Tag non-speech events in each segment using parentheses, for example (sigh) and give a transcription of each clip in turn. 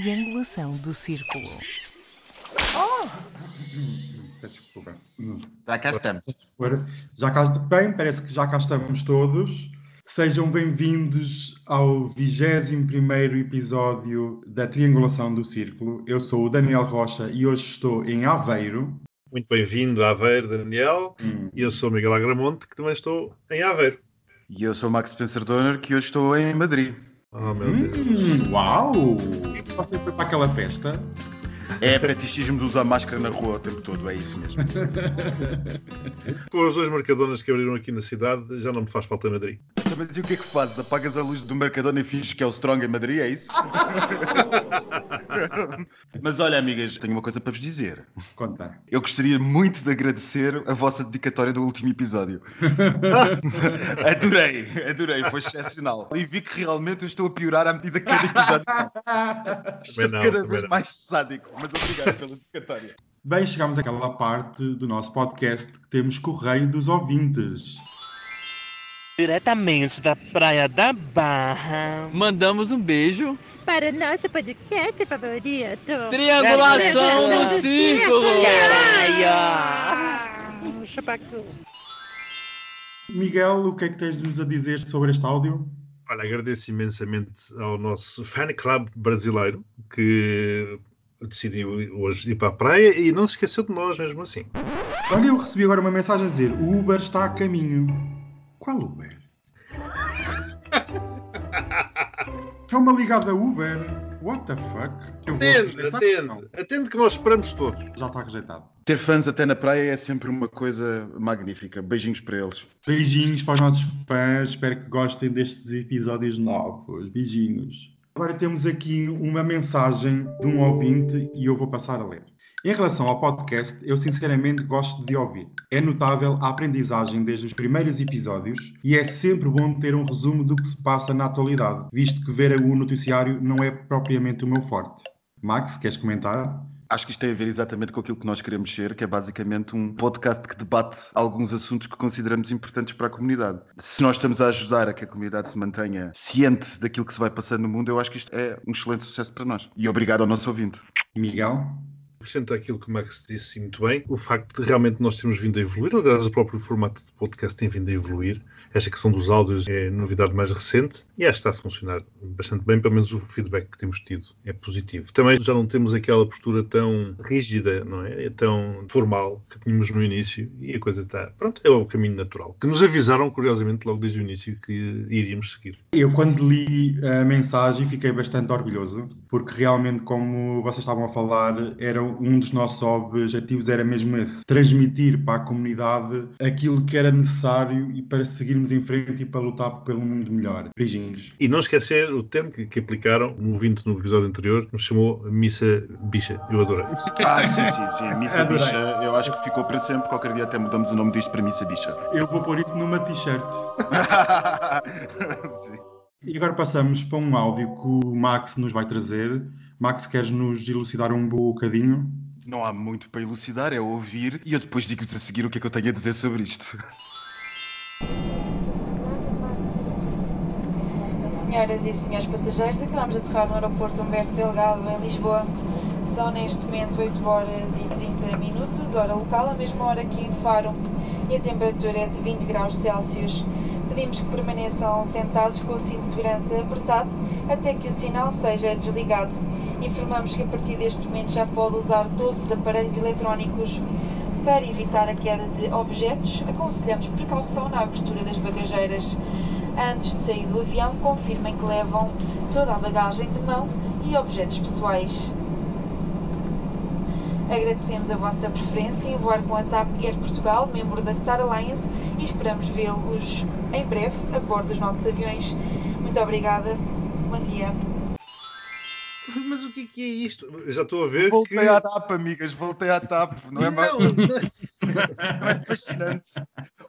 triangulação do círculo. Peço desculpa. Já cá estamos. Já cá, bem, parece que já cá estamos todos. Sejam bem-vindos ao 21 episódio da Triangulação do Círculo. Eu sou o Daniel Rocha e hoje estou em Aveiro. Muito bem-vindo a Aveiro, Daniel. Hum. E eu sou o Miguel Agramonte, que também estou em Aveiro. E eu sou o Max Spencer Donner, que hoje estou em Madrid. Oh, meu Deus. Hum, uau! Você foi para aquela festa? É fetichismo de usar máscara na rua o tempo todo, é isso mesmo. (laughs) Com os dois marcadonas que abriram aqui na cidade, já não me faz falta Madrid. Mas e o que é que fazes? Apagas a luz do Mercadona e finges que é o Strong em Madrid, é isso? (laughs) Mas olha, amigas, tenho uma coisa para vos dizer. Conta. Eu gostaria muito de agradecer a vossa dedicatória do último episódio. (laughs) adorei, adorei, foi excepcional. E vi que realmente eu estou a piorar à medida que cada episódio passa. Estou não, cada vez não. mais sádico, mas obrigado pela dedicatória. Bem, chegamos àquela parte do nosso podcast que temos Correio dos Ouvintes. Diretamente da Praia da Barra. Mandamos um beijo. para o nosso podcast favorito. Triangulação no círculo. Caralho! Chupacu. Miguel, o que é que tens de nos a dizer sobre este áudio? Olha, agradeço imensamente ao nosso fan club brasileiro que decidiu hoje ir para a praia e não se esqueceu de nós mesmo assim. Olha, eu recebi agora uma mensagem a dizer: o Uber está a caminho. Qual Uber? É uma ligada Uber? What the fuck? Eu Atende, atende, Não, atende que nós esperamos todos. Já está rejeitado. Ter fãs até na praia é sempre uma coisa magnífica. Beijinhos para eles. Beijinhos para os nossos fãs. Espero que gostem destes episódios novos. Beijinhos. Agora temos aqui uma mensagem de um ouvinte e eu vou passar a ler. Em relação ao podcast, eu sinceramente gosto de ouvir. É notável a aprendizagem desde os primeiros episódios e é sempre bom ter um resumo do que se passa na atualidade, visto que ver o noticiário não é propriamente o meu forte. Max, queres comentar? Acho que isto tem a ver exatamente com aquilo que nós queremos ser, que é basicamente um podcast que debate alguns assuntos que consideramos importantes para a comunidade. Se nós estamos a ajudar a que a comunidade se mantenha ciente daquilo que se vai passando no mundo, eu acho que isto é um excelente sucesso para nós. E obrigado ao nosso ouvinte. Miguel? Acrescento aquilo que o Max disse muito bem, o facto de realmente nós termos vindo a evoluir, aliás, o próprio formato do podcast tem vindo a evoluir. Esta questão dos áudios é novidade mais recente e esta está a funcionar bastante bem, pelo menos o feedback que temos tido é positivo. Também já não temos aquela postura tão rígida, não é? É tão formal que tínhamos no início e a coisa está. Pronto, é o caminho natural. Que nos avisaram, curiosamente, logo desde o início que iríamos seguir. Eu, quando li a mensagem, fiquei bastante orgulhoso, porque realmente, como vocês estavam a falar, era um dos nossos objetivos era mesmo esse: transmitir para a comunidade aquilo que era necessário e para seguirmos em frente e para lutar pelo mundo melhor. Beijinhos. E não esquecer o termo que, que aplicaram, um ouvinte no episódio anterior, nos chamou Missa Bicha. Eu adorei. Ah, sim, sim, sim. (laughs) Missa Adorei. Bicha, eu acho que ficou para sempre. Qualquer dia até mudamos o nome disto para Missa Bicha. Eu vou pôr isso numa t-shirt. (laughs) Sim. E agora passamos para um áudio que o Max nos vai trazer. Max, queres nos elucidar um bocadinho? Não há muito para elucidar, é ouvir e eu depois digo-vos a seguir o que é que eu tenho a dizer sobre isto. Senhoras e senhores passageiros, acabamos de aterrar no aeroporto Humberto Delgado, em Lisboa. São neste momento 8 horas e 30 minutos, hora local, a mesma hora aqui em Faro, e a temperatura é de 20 graus Celsius. Pedimos que permaneçam sentados com o cinto de segurança apertado até que o sinal seja desligado. Informamos que a partir deste momento já pode usar todos os aparelhos eletrónicos. Para evitar a queda de objetos, aconselhamos precaução na abertura das bagageiras. Antes de sair do avião, confirmem que levam toda a bagagem de mão e objetos pessoais. Agradecemos a vossa preferência em voar com a TAP Air Portugal, membro da Star Alliance, e esperamos vê-los em breve a bordo dos nossos aviões. Muito obrigada. Bom dia. Mas o que é que é isto? Eu já estou a ver Voltei que... à TAP, amigas, voltei à TAP. Não é, ma- Não, (laughs) não é fascinante?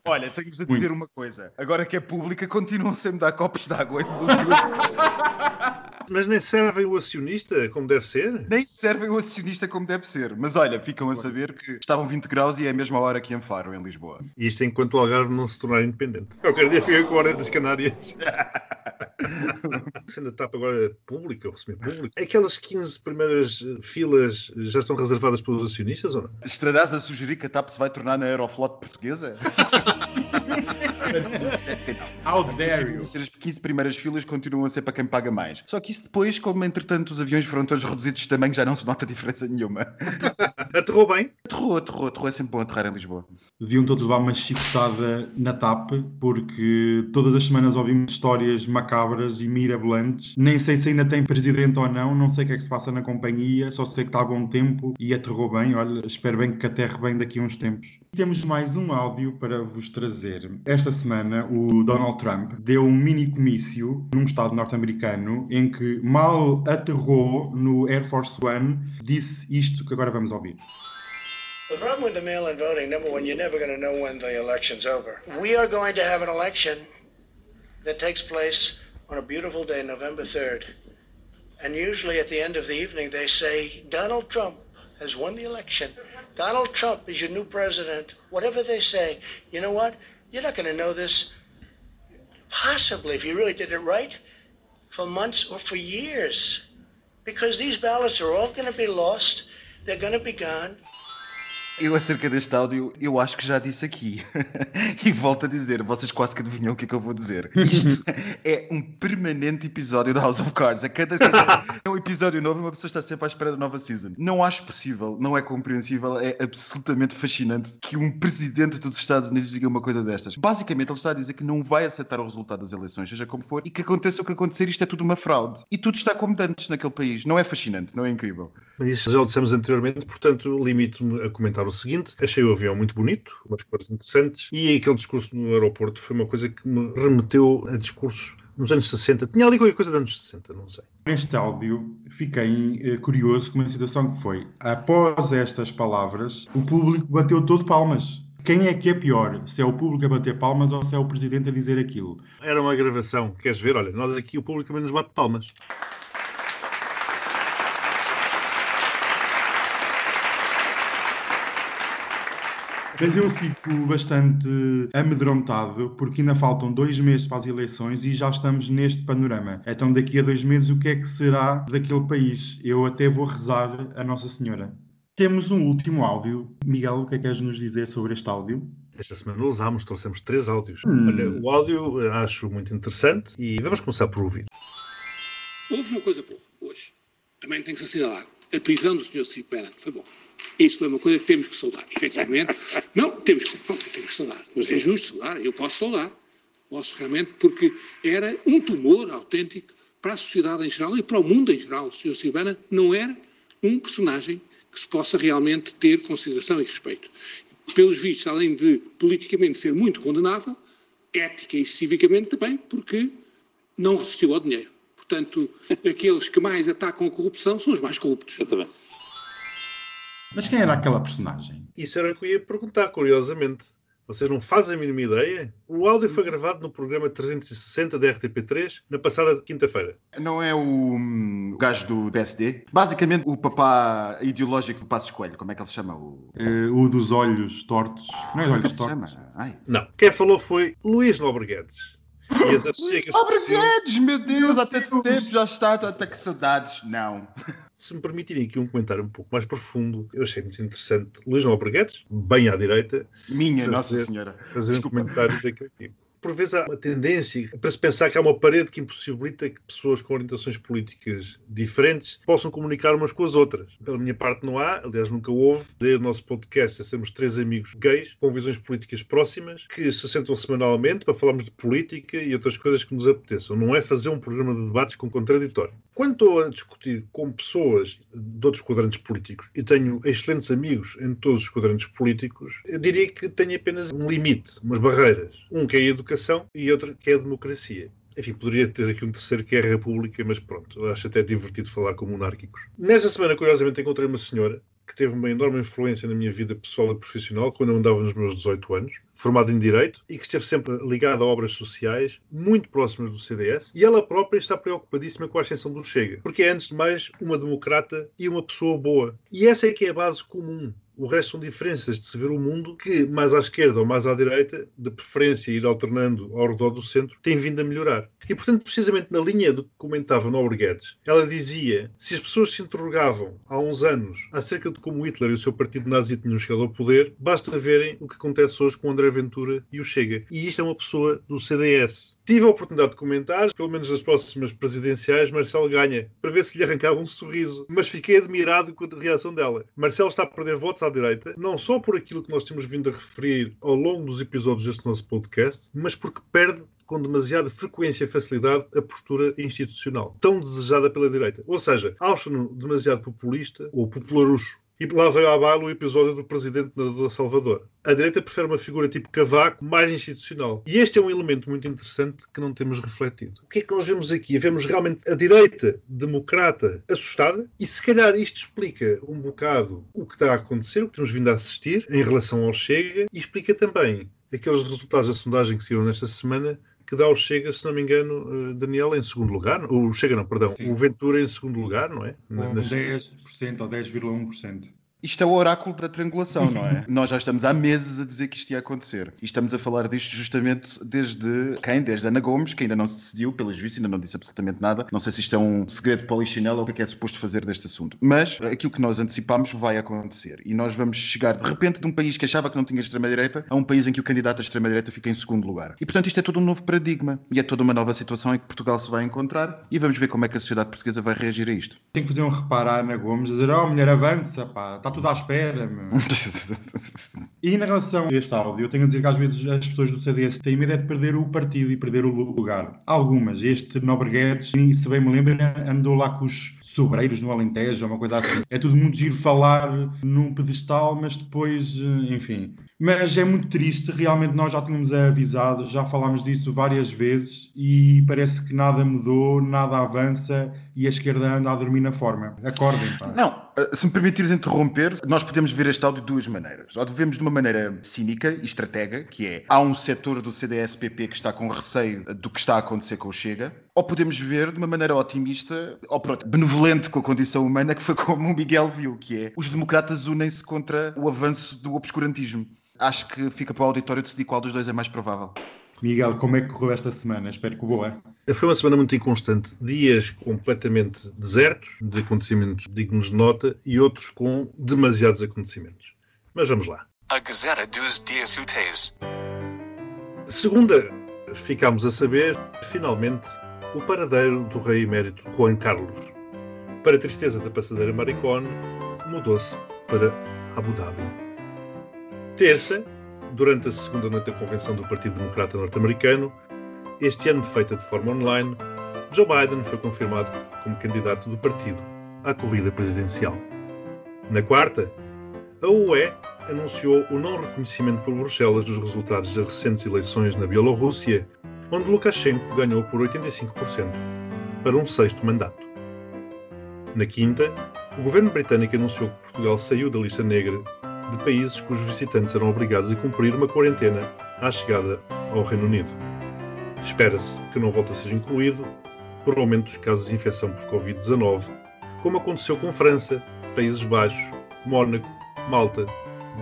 Olha, tenho-vos a dizer uma coisa. Agora que é pública, continuam sempre a dar copos de água. (laughs) Mas nem servem o acionista como deve ser? Nem servem o acionista como deve ser. Mas olha, ficam a saber que estavam 20 graus e é a mesma hora que em Faro, em Lisboa. Isto enquanto o Algarve não se tornar independente. Qualquer dia fica com a hora das Canárias. (laughs) Sendo a TAP agora pública, ou semi-pública, aquelas 15 primeiras filas já estão reservadas pelos acionistas ou não? Estarás a sugerir que a TAP se vai tornar na Aeroflot portuguesa? (laughs) How dare you? As 15 primeiras filas continuam a ser para quem paga mais. Só que isso depois, como entretanto os aviões foram todos reduzidos de tamanho, já não se nota diferença nenhuma. (laughs) Aterrou bem? Aterrou, aterrou, aterrou. É sempre bom aterrar em Lisboa. Deviam todos levar uma chicotada na TAP, porque todas as semanas ouvimos histórias macabras e mirabolantes. Nem sei se ainda tem presidente ou não, não sei o que é que se passa na companhia, só sei que está a bom tempo e aterrou bem. Olha, espero bem que aterre bem daqui a uns tempos. Temos mais um áudio para vos trazer. Esta semana, o Donald Trump deu um mini comício num estado norte-americano em que mal aterrou no Air Force One, disse isto que agora vamos ouvir. The problem with the mail in voting, number one, you're never going to know when the election's over. We are going to have an election that takes place on a beautiful day, November 3rd. And usually at the end of the evening, they say, Donald Trump has won the election. Donald Trump is your new president. Whatever they say, you know what? You're not going to know this, possibly, if you really did it right, for months or for years. Because these ballots are all going to be lost. They're going to be gone. Eu, acerca deste áudio, eu acho que já disse aqui. (laughs) e volto a dizer, vocês quase que adivinham o que é que eu vou dizer. Isto é um permanente episódio da House of Cards. A cada, cada (laughs) é um episódio novo, uma pessoa está sempre à espera da nova season. Não acho possível, não é compreensível, é absolutamente fascinante que um presidente dos Estados Unidos diga uma coisa destas. Basicamente, ele está a dizer que não vai aceitar o resultado das eleições, seja como for, e que aconteça o que acontecer, isto é tudo uma fraude. E tudo está como dantes naquele país. Não é fascinante, não é incrível. Mas isso já o dissemos anteriormente, portanto, limito-me a comentar o seguinte: achei o avião muito bonito, umas cores interessantes, e aquele discurso no aeroporto foi uma coisa que me remeteu a discursos nos anos 60. Tinha ali qualquer coisa dos anos 60, não sei. Neste áudio, fiquei eh, curioso com uma situação que foi: após estas palavras, o público bateu todo palmas. Quem é que é pior? Se é o público a bater palmas ou se é o presidente a dizer aquilo? Era uma gravação, queres ver? Olha, nós aqui o público também nos bate palmas. Mas eu fico bastante amedrontado porque ainda faltam dois meses para as eleições e já estamos neste panorama. Então, daqui a dois meses, o que é que será daquele país? Eu até vou rezar a Nossa Senhora. Temos um último áudio. Miguel, o que é que queres nos dizer sobre este áudio? Esta semana usámos, trouxemos três áudios. Hum. Olha, o áudio acho muito interessante e vamos começar por ouvir. Houve uma coisa boa hoje. Também tem que se assinalar. A prisão do Sr. Cico Pena foi bom. Isto é uma coisa que temos que saudar. Efetivamente, não, temos que, não, temos que saudar. Mas é justo saudar. Eu posso saudar. Posso realmente, porque era um tumor autêntico para a sociedade em geral e para o mundo em geral. O Sr. Silvana não era um personagem que se possa realmente ter consideração e respeito. Pelos vistos, além de politicamente ser muito condenável, ética e civicamente também, porque não resistiu ao dinheiro. Portanto, (laughs) aqueles que mais atacam a corrupção são os mais corruptos. Mas quem era aquela personagem? Isso era o que eu ia perguntar, curiosamente. Vocês não fazem a mínima ideia? O áudio foi gravado no programa 360 da RTP3 na passada quinta-feira. Não é o, hum, o gajo do PSD? Basicamente, o papá ideológico do Passos Coelho, como é que ele se chama? O... Eh, o dos olhos tortos. Não é é olhos se tortos. Não. Quem falou foi Luís Nobre Guedes. E as (gasps) Obrigados, meu Deus, há tanto tempo já está, até que saudades. Não. Se me permitirem aqui um comentário um pouco mais profundo, eu achei muito interessante Luís Nobre Guedes, bem à direita, Minha Fazer- Nossa Senhora. fazer Desculpa. um comentário daquele tipo. Por vezes há uma tendência para se pensar que há uma parede que impossibilita que pessoas com orientações políticas diferentes possam comunicar umas com as outras. Pela minha parte não há, aliás nunca houve. Desde o nosso podcast somos três amigos gays com visões políticas próximas que se sentam semanalmente para falarmos de política e outras coisas que nos apeteçam. Não é fazer um programa de debates com contraditório. Quando estou a discutir com pessoas de outros quadrantes políticos e tenho excelentes amigos em todos os quadrantes políticos, eu diria que tenho apenas um limite, umas barreiras. Um que é a educação e outro que é a democracia. Enfim, poderia ter aqui um terceiro que é a República, mas pronto, acho até divertido falar com monárquicos. Nesta semana, curiosamente, encontrei uma senhora que teve uma enorme influência na minha vida pessoal e profissional quando eu andava nos meus 18 anos, formado em Direito e que esteve sempre ligada a obras sociais muito próximas do CDS e ela própria está preocupadíssima com a ascensão do Chega, porque é, antes de mais, uma democrata e uma pessoa boa. E essa é que é a base comum o resto são diferenças de se ver o mundo que, mais à esquerda ou mais à direita, de preferência ir alternando ao redor do centro, tem vindo a melhorar. E, portanto, precisamente na linha do que comentava Nobre Guedes, ela dizia se as pessoas se interrogavam há uns anos acerca de como Hitler e o seu partido nazi tinham chegado ao poder, basta verem o que acontece hoje com André Ventura e o Chega. E isto é uma pessoa do CDS. Tive a oportunidade de comentar, pelo menos nas próximas presidenciais, Marcelo ganha, para ver se lhe arrancava um sorriso. Mas fiquei admirado com a reação dela. Marcelo está a perder votos à direita, não só por aquilo que nós temos vindo a referir ao longo dos episódios deste nosso podcast, mas porque perde com demasiada frequência e facilidade a postura institucional, tão desejada pela direita. Ou seja, acho-no demasiado populista ou popularucho. E lá veio à baila o episódio do presidente da Salvador. A direita prefere uma figura tipo Cavaco, mais institucional. E este é um elemento muito interessante que não temos refletido. O que é que nós vemos aqui? Vemos realmente a direita democrata assustada e se calhar isto explica um bocado o que está a acontecer, o que temos vindo a assistir em relação ao Chega e explica também aqueles resultados da sondagem que saíram nesta semana que dá o Chega, se não me engano, Daniel, em segundo lugar. O Chega, não, perdão. Sim. O Ventura em segundo lugar, não é? Com Nas... 10% ou 10,1%. Isto é o oráculo da triangulação, não é? (laughs) Nós já estamos há meses a dizer que isto ia acontecer. E estamos a falar disto justamente desde quem? Desde Ana Gomes, que ainda não se decidiu, pelos vistos, ainda não disse absolutamente nada. Não sei se isto é um segredo polichinelo ou o que é que é suposto fazer deste assunto. Mas aquilo que nós antecipámos vai acontecer. E nós vamos chegar, de repente, de um país que achava que não tinha extrema-direita a um país em que o candidato à extrema-direita fica em segundo lugar. E, portanto, isto é todo um novo paradigma. E é toda uma nova situação em que Portugal se vai encontrar. E vamos ver como é que a sociedade portuguesa vai reagir a isto. Tem que fazer um reparo à Ana Gomes, dizer, oh, mulher, avança, pá, está tudo à espera e em relação a este áudio, eu tenho a dizer que às vezes as pessoas do CDS têm medo é de perder o partido e perder o lugar. Algumas. Este Nobre Guedes, se bem me lembro, andou lá com os sobreiros no Alentejo, uma coisa assim. É tudo muito giro falar num pedestal, mas depois, enfim. Mas é muito triste, realmente nós já tínhamos avisado, já falámos disso várias vezes e parece que nada mudou, nada avança e a esquerda anda a dormir na forma. Acordem, pá. Não, eh, se me permitires interromper, nós podemos ver este áudio de duas maneiras. Ou devemos de uma maneira cínica e estratega, que é há um setor do CDS-PP que está com receio do que está a acontecer com o Chega, ou podemos ver de uma maneira otimista, ou pronto, benevolente com a condição humana, que foi como o Miguel viu, que é os democratas unem-se contra o avanço do obscurantismo. Acho que fica para o auditório decidir qual dos dois é mais provável. Miguel, como é que correu esta semana? Espero que boa. Foi uma semana muito inconstante. Dias completamente desertos, de acontecimentos dignos de nota, e outros com demasiados acontecimentos. Mas vamos lá. A Gazeta dos Dias Úteis. Segunda, ficámos a saber, finalmente, o paradeiro do rei emérito Juan Carlos. Para a tristeza da passadeira Maricone, mudou-se para Abu Dhabi. Terça, durante a segunda noite da convenção do Partido Democrata Norte-Americano, este ano feita de forma online, Joe Biden foi confirmado como candidato do partido à corrida presidencial. Na quarta, a UE anunciou o não reconhecimento por Bruxelas dos resultados das recentes eleições na Bielorrússia, onde Lukashenko ganhou por 85% para um sexto mandato. Na quinta, o governo britânico anunciou que Portugal saiu da lista negra de países cujos visitantes eram obrigados a cumprir uma quarentena à chegada ao Reino Unido. Espera-se que não volte a ser incluído por aumento dos casos de infecção por Covid-19, como aconteceu com França, Países Baixos, Mónaco, Malta,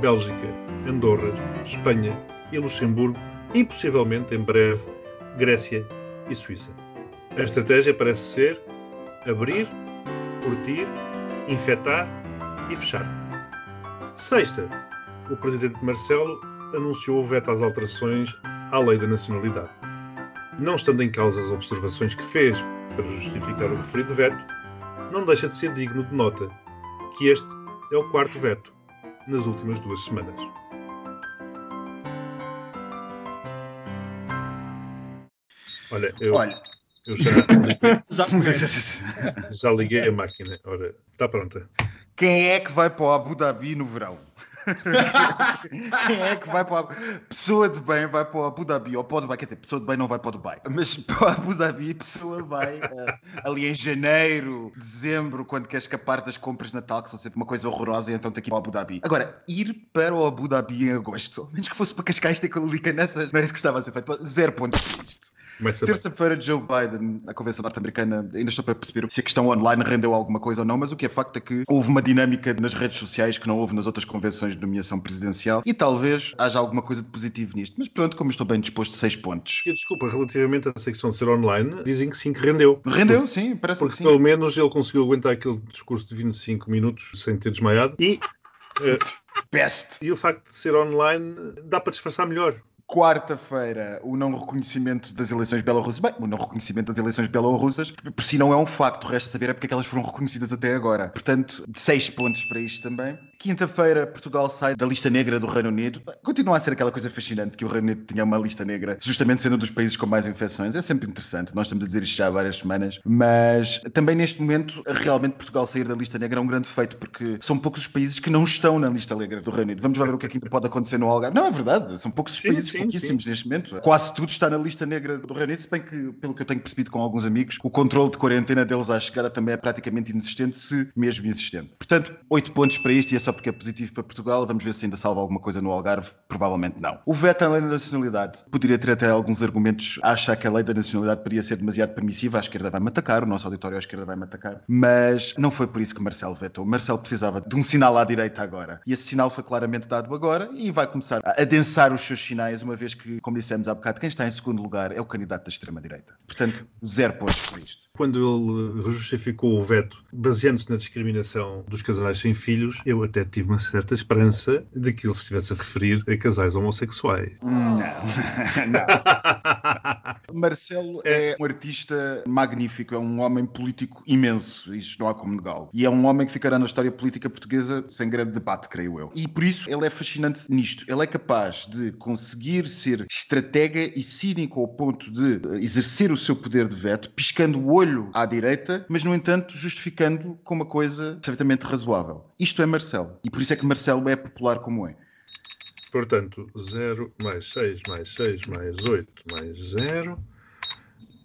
Bélgica, Andorra, Espanha e Luxemburgo e possivelmente em breve Grécia e Suíça. A estratégia parece ser abrir, curtir, infectar e fechar. Sexta, o presidente Marcelo anunciou o veto às alterações à lei da nacionalidade. Não estando em causa as observações que fez para justificar o referido veto, não deixa de ser digno de nota que este é o quarto veto nas últimas duas semanas. Olha, eu, Olha. eu já, (laughs) já, (laughs) já liguei a máquina. Ora, está pronta. Quem é que vai para o Abu Dhabi no verão? (laughs) Quem é que vai para a... Pessoa de bem vai para o Abu Dhabi ou para o Dubai? Quer dizer, pessoa de bem não vai para o Dubai. Mas (laughs) para o Abu Dhabi, pessoa vai eh, ali em janeiro, dezembro, quando quer escapar das compras de Natal, que são sempre uma coisa horrorosa, e então tem que ir para o Abu Dhabi. Agora, ir para o Abu Dhabi em agosto, menos que fosse para Cascais ter Lica nessas, não era isso que estava a ser feito. Zero pontos Terça-feira, Joe Biden, na Convenção Norte-Americana, ainda estou para perceber se a questão online rendeu alguma coisa ou não, mas o que é facto é que houve uma dinâmica nas redes sociais que não houve nas outras convenções de nomeação presidencial e talvez haja alguma coisa de positivo nisto. Mas pronto, como estou bem disposto, seis pontos. E, desculpa, relativamente a essa questão de ser online, dizem que sim, que rendeu. Rendeu, sim, parece Porque que sim. pelo menos ele conseguiu aguentar aquele discurso de 25 minutos sem ter desmaiado. E, eh, (laughs) Best. e o facto de ser online dá para disfarçar melhor. Quarta-feira, o não reconhecimento das eleições belarusas. Bem, o não reconhecimento das eleições belarusas, por si não é um facto, resta saber é porque é que elas foram reconhecidas até agora. Portanto, seis pontos para isto também. Quinta-feira, Portugal sai da lista negra do Reino Unido. Continua a ser aquela coisa fascinante que o Reino Unido tinha uma lista negra, justamente sendo um dos países com mais infecções. É sempre interessante, nós estamos a dizer isto já há várias semanas, mas também neste momento, realmente Portugal sair da lista negra é um grande feito, porque são poucos os países que não estão na lista negra do Reino Unido. Vamos lá ver o que é que ainda pode acontecer no Algarve. Não, é verdade, são poucos os Sim, países, sim, pouquíssimos neste momento. Quase tudo está na lista negra do Reino Unido, se bem que, pelo que eu tenho percebido com alguns amigos, o controle de quarentena deles à chegada também é praticamente inexistente, se mesmo existente. Portanto, oito pontos para isto e é só porque é positivo para Portugal. Vamos ver se ainda salva alguma coisa no Algarve. Provavelmente não. O veto à lei da nacionalidade. Poderia ter até alguns argumentos a achar que a lei da nacionalidade poderia ser demasiado permissiva. A esquerda vai-me atacar, o nosso auditório à esquerda vai-me atacar. Mas não foi por isso que Marcelo vetou. Marcelo precisava de um sinal à direita agora. E esse sinal foi claramente dado agora e vai começar a adensar os seus sinais, uma vez que, como dissemos há bocado, quem está em segundo lugar é o candidato da extrema-direita. Portanto, zero pontos para isto. Quando ele justificou o veto baseando-se na discriminação dos casais sem filhos, eu até tive uma certa esperança de que ele se estivesse a referir a casais homossexuais. Não, (laughs) não. Marcelo é um artista magnífico, é um homem político imenso, isto não há como negá-lo. E é um homem que ficará na história política portuguesa sem grande debate, creio eu. E por isso ele é fascinante nisto. Ele é capaz de conseguir ser estratega e cínico ao ponto de exercer o seu poder de veto, piscando o olho à direita, mas no entanto justificando com uma coisa certamente razoável. Isto é Marcelo. E por isso é que Marcelo é popular como é. Portanto, 0 mais 6 mais 6 mais 8 mais 0.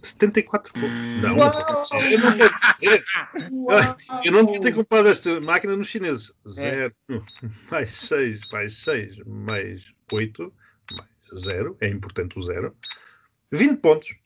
74 pontos. Não, pode ser. Não pode ser. Eu não devia ter comprado esta máquina nos chineses. 0 mais 6 mais 6 mais 8 mais 0. É importante o 0. 20 pontos.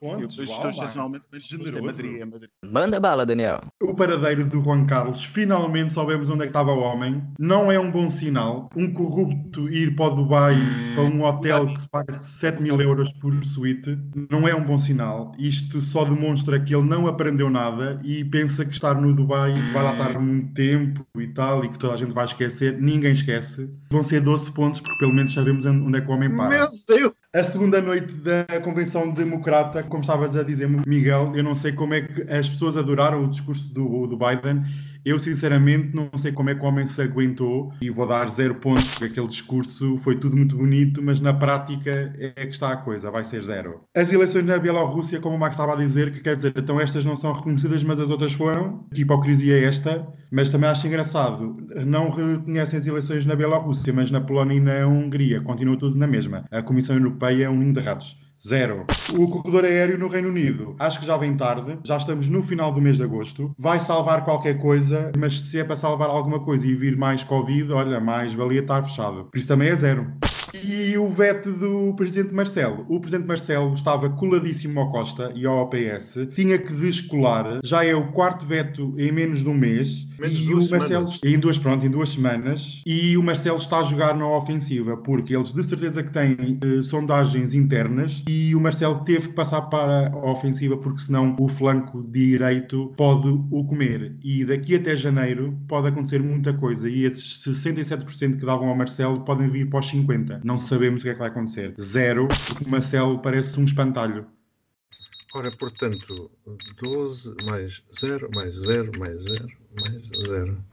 Eu estou excepcionalmente generoso. É Madrid, é Madrid. Manda bala, Daniel. O paradeiro do Juan Carlos, finalmente soubemos onde é que estava o homem. Não é um bom sinal. Um corrupto ir para o Dubai, para um hotel que se paga 7 mil euros por suíte, não é um bom sinal. Isto só demonstra que ele não aprendeu nada e pensa que estar no Dubai vai lá estar muito tempo e tal, e que toda a gente vai esquecer. Ninguém esquece. Vão ser 12 pontos, porque pelo menos sabemos onde é que o homem para. Meu Deus! A segunda noite da Convenção Democrata, como estavas a dizer, Miguel, eu não sei como é que as pessoas adoraram o discurso do, do Biden. Eu, sinceramente, não sei como é que o homem se aguentou e vou dar zero pontos, porque aquele discurso foi tudo muito bonito, mas na prática é que está a coisa, vai ser zero. As eleições na Bielorrússia, como o Max estava a dizer, que quer dizer, então estas não são reconhecidas, mas as outras foram. Que hipocrisia é esta? Mas também acho engraçado, não reconhecem as eleições na Bielorrússia, mas na Polónia e na Hungria, continua tudo na mesma. A Comissão Europeia é um ninho de ratos. Zero. O corredor aéreo no Reino Unido, acho que já vem tarde, já estamos no final do mês de agosto. Vai salvar qualquer coisa, mas se é para salvar alguma coisa e vir mais Covid, olha, mais valia estar fechado. Por isso também é zero. E o veto do presidente Marcelo. O presidente Marcelo estava coladíssimo ao Costa e ao OPS, tinha que descolar. Já é o quarto veto em menos de um mês. Menos e o Marcelo, semanas. em duas, pronto, em duas semanas. E o Marcelo está a jogar na ofensiva, porque eles de certeza que têm eh, sondagens internas e o Marcelo teve que passar para a ofensiva, porque senão o flanco direito pode o comer. E daqui até janeiro pode acontecer muita coisa. E esses 67% que davam ao Marcelo podem vir para os 50%. Não sabemos o que é que vai acontecer. Zero, porque o Marcelo parece um espantalho. Ora, portanto, 12 mais 0 mais 0 mais 0 mais 0.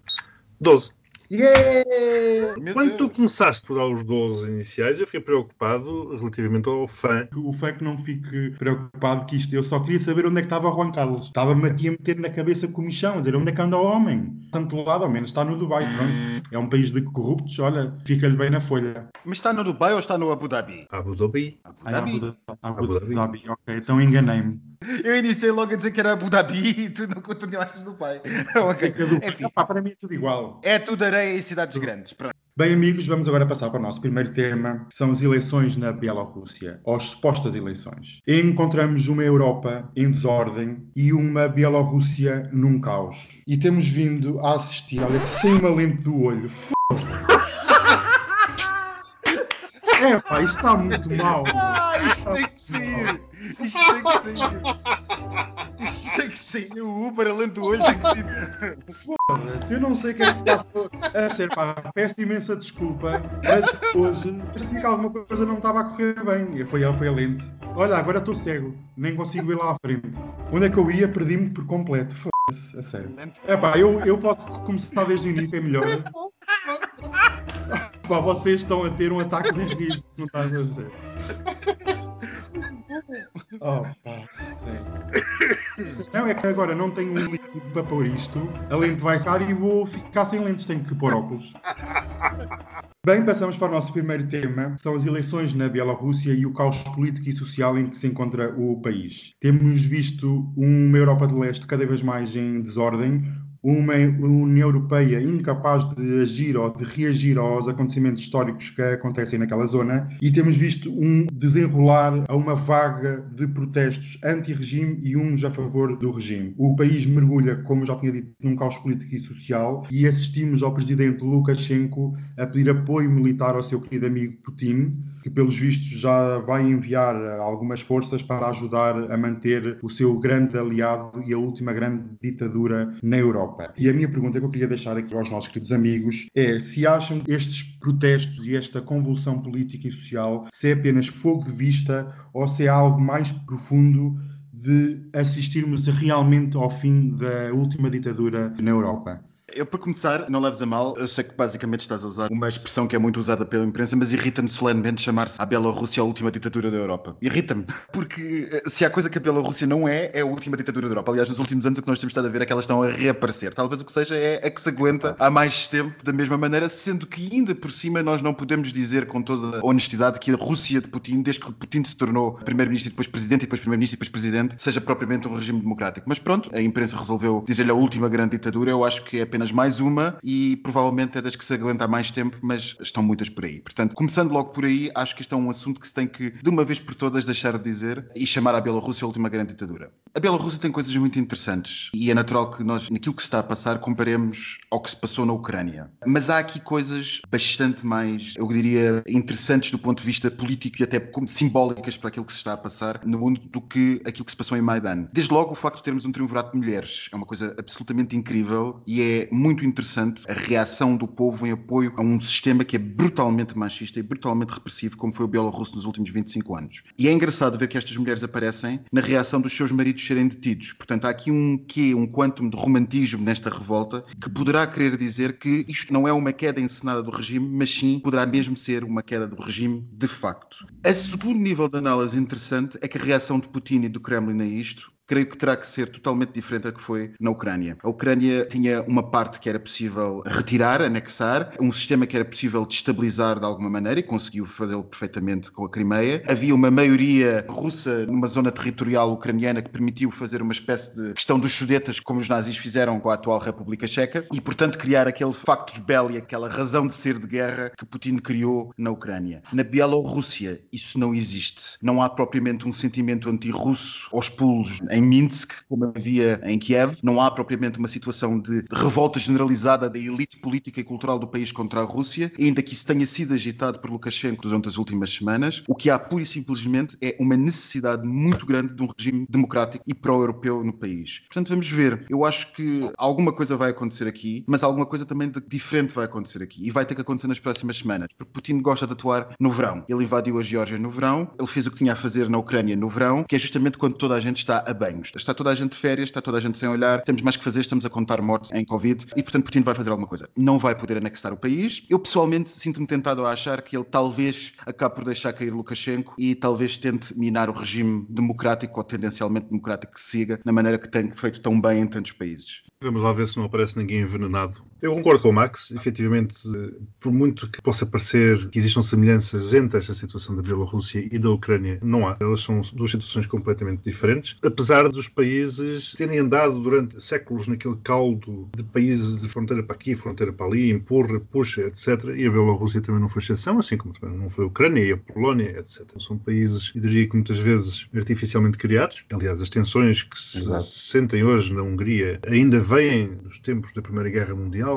12. Yeah! Quando Deus. tu começaste por dar os 12 iniciais, eu fiquei preocupado relativamente ao fã. O fã que não fique preocupado que isto, eu só queria saber onde é que estava o Juan Carlos. Estava-me aqui a meter na cabeça comichão, a dizer onde é que anda o homem. Tanto lado, ao menos está no Dubai, pronto. É um país de corruptos, olha, fica-lhe bem na folha. Mas está no Dubai ou está no Abu Dhabi? Abu Dhabi. Abu Dhabi? Abu Dhabi. Abu Abu Dhabi. Dhabi, ok, então enganei-me. Eu iniciei logo a dizer que era Abu Dhabi (laughs) e tu não continuaste no Dubai. ok. Enfim, Epá, para mim é tudo igual. é tudo areia em cidades grandes. Pronto. Bem, amigos, vamos agora passar para o nosso primeiro tema, que são as eleições na Bielorrússia, ou as supostas eleições. Encontramos uma Europa em desordem e uma Bielorrússia num caos. E temos vindo a assistir, olha, sem uma lente do olho. É, pá, isto está (laughs) muito mal. Ah, isto tem que sair! Isto tem que sair! Isto tem que sair! O Uber, além do olho, tem que sair! Eu não sei o que é que se passou. A sério, pá, peço imensa desculpa, mas hoje parecia que alguma coisa não estava a correr bem. E foi, foi a lente. Olha, agora estou cego, nem consigo ir lá à frente. Onde é que eu ia? Perdi-me por completo. Foda-se, a sério. É pá, eu, eu posso começar desde o início, é melhor. Pá, vocês estão a ter um ataque de riso, não está a dizer. (laughs) Oh, pá, sério. Não, é que agora não tenho um líquido para pôr isto, a lente vai sair e vou ficar sem lentes, tenho que pôr óculos. Bem, passamos para o nosso primeiro tema, que são as eleições na Bielorrússia e o caos político e social em que se encontra o país. Temos visto uma Europa de Leste cada vez mais em desordem, uma União Europeia incapaz de agir ou de reagir aos acontecimentos históricos que acontecem naquela zona e temos visto um desenrolar a uma vaga de protestos anti-regime e uns a favor do regime. O país mergulha, como já tinha dito, num caos político e social e assistimos ao presidente Lukashenko a pedir apoio militar ao seu querido amigo Putin, que pelos vistos já vai enviar algumas forças para ajudar a manter o seu grande aliado e a última grande ditadura na Europa. E a minha pergunta que eu queria deixar aqui aos nossos queridos amigos é se acham estes protestos e esta convulsão política e social se é apenas fogo de vista ou se é algo mais profundo de assistirmos realmente ao fim da última ditadura na Europa. Eu, para começar, não leves a mal, eu sei que basicamente estás a usar uma expressão que é muito usada pela imprensa, mas irrita-me solenemente chamar-se a Bielorrússia a última ditadura da Europa. Irrita-me, (laughs) porque eh, se há coisa que a Bielorrússia não é, é a última ditadura da Europa. Aliás, nos últimos anos o que nós temos estado a ver é que elas estão a reaparecer. Talvez o que seja é a que se aguenta há mais tempo da mesma maneira, sendo que ainda por cima nós não podemos dizer com toda a honestidade que a Rússia de Putin, desde que Putin se tornou primeiro-ministro e depois presidente e depois primeiro-ministro e depois presidente, seja propriamente um regime democrático. Mas pronto, a imprensa resolveu dizer-lhe a última grande ditadura, eu acho que é apenas mais uma e provavelmente é das que se aguenta há mais tempo, mas estão muitas por aí. Portanto, começando logo por aí, acho que isto é um assunto que se tem que, de uma vez por todas, deixar de dizer e chamar a Bielorrússia a última grande ditadura. A Bielorrússia tem coisas muito interessantes e é natural que nós, naquilo que se está a passar, comparemos ao que se passou na Ucrânia. Mas há aqui coisas bastante mais, eu diria, interessantes do ponto de vista político e até simbólicas para aquilo que se está a passar no mundo do que aquilo que se passou em Maidan. Desde logo, o facto de termos um triunvirato de mulheres é uma coisa absolutamente incrível e é muito interessante a reação do povo em apoio a um sistema que é brutalmente machista e brutalmente repressivo, como foi o Bielorrusso nos últimos 25 anos. E é engraçado ver que estas mulheres aparecem na reação dos seus maridos serem detidos. Portanto, há aqui um quê, um quantum de romantismo nesta revolta que poderá querer dizer que isto não é uma queda encenada do regime, mas sim poderá mesmo ser uma queda do regime de facto. A segundo nível de análise interessante é que a reação de Putin e do Kremlin a isto creio que terá que ser totalmente diferente da que foi na Ucrânia. A Ucrânia tinha uma parte que era possível retirar, anexar, um sistema que era possível destabilizar de alguma maneira e conseguiu fazê-lo perfeitamente com a Crimeia. Havia uma maioria russa numa zona territorial ucraniana que permitiu fazer uma espécie de questão dos sudetas, como os nazis fizeram com a atual República Checa, e portanto criar aquele factus belli, aquela razão de ser de guerra que Putin criou na Ucrânia. Na Bielorrússia isso não existe. Não há propriamente um sentimento anti-russo aos pulos em Minsk, como havia em Kiev. Não há propriamente uma situação de revolta generalizada da elite política e cultural do país contra a Rússia, ainda que isso tenha sido agitado por Lukashenko durante as últimas semanas. O que há pura e simplesmente é uma necessidade muito grande de um regime democrático e pró-europeu no país. Portanto, vamos ver. Eu acho que alguma coisa vai acontecer aqui, mas alguma coisa também diferente vai acontecer aqui. E vai ter que acontecer nas próximas semanas, porque Putin gosta de atuar no verão. Ele invadiu a Geórgia no verão, ele fez o que tinha a fazer na Ucrânia no verão, que é justamente quando toda a gente está a bem. Ganhos. Está toda a gente de férias, está toda a gente sem olhar, temos mais que fazer, estamos a contar mortes em Covid e, portanto, Putin vai fazer alguma coisa. Não vai poder anexar o país. Eu, pessoalmente, sinto-me tentado a achar que ele talvez acabe por deixar cair Lukashenko e talvez tente minar o regime democrático ou tendencialmente democrático que siga, na maneira que tem feito tão bem em tantos países. Vamos lá ver se não aparece ninguém envenenado. Eu concordo com o Max. Efetivamente, por muito que possa parecer que existam semelhanças entre esta situação da Bielorrússia e da Ucrânia, não há. Elas são duas situações completamente diferentes. Apesar dos países terem andado durante séculos naquele caldo de países de fronteira para aqui, fronteira para ali, empurra, puxa, etc. E a Bielorrússia também não foi exceção, assim como também não foi a Ucrânia e a Polónia, etc. São países, eu diria que muitas vezes artificialmente criados. Aliás, as tensões que se Exato. sentem hoje na Hungria ainda vêm dos tempos da Primeira Guerra Mundial,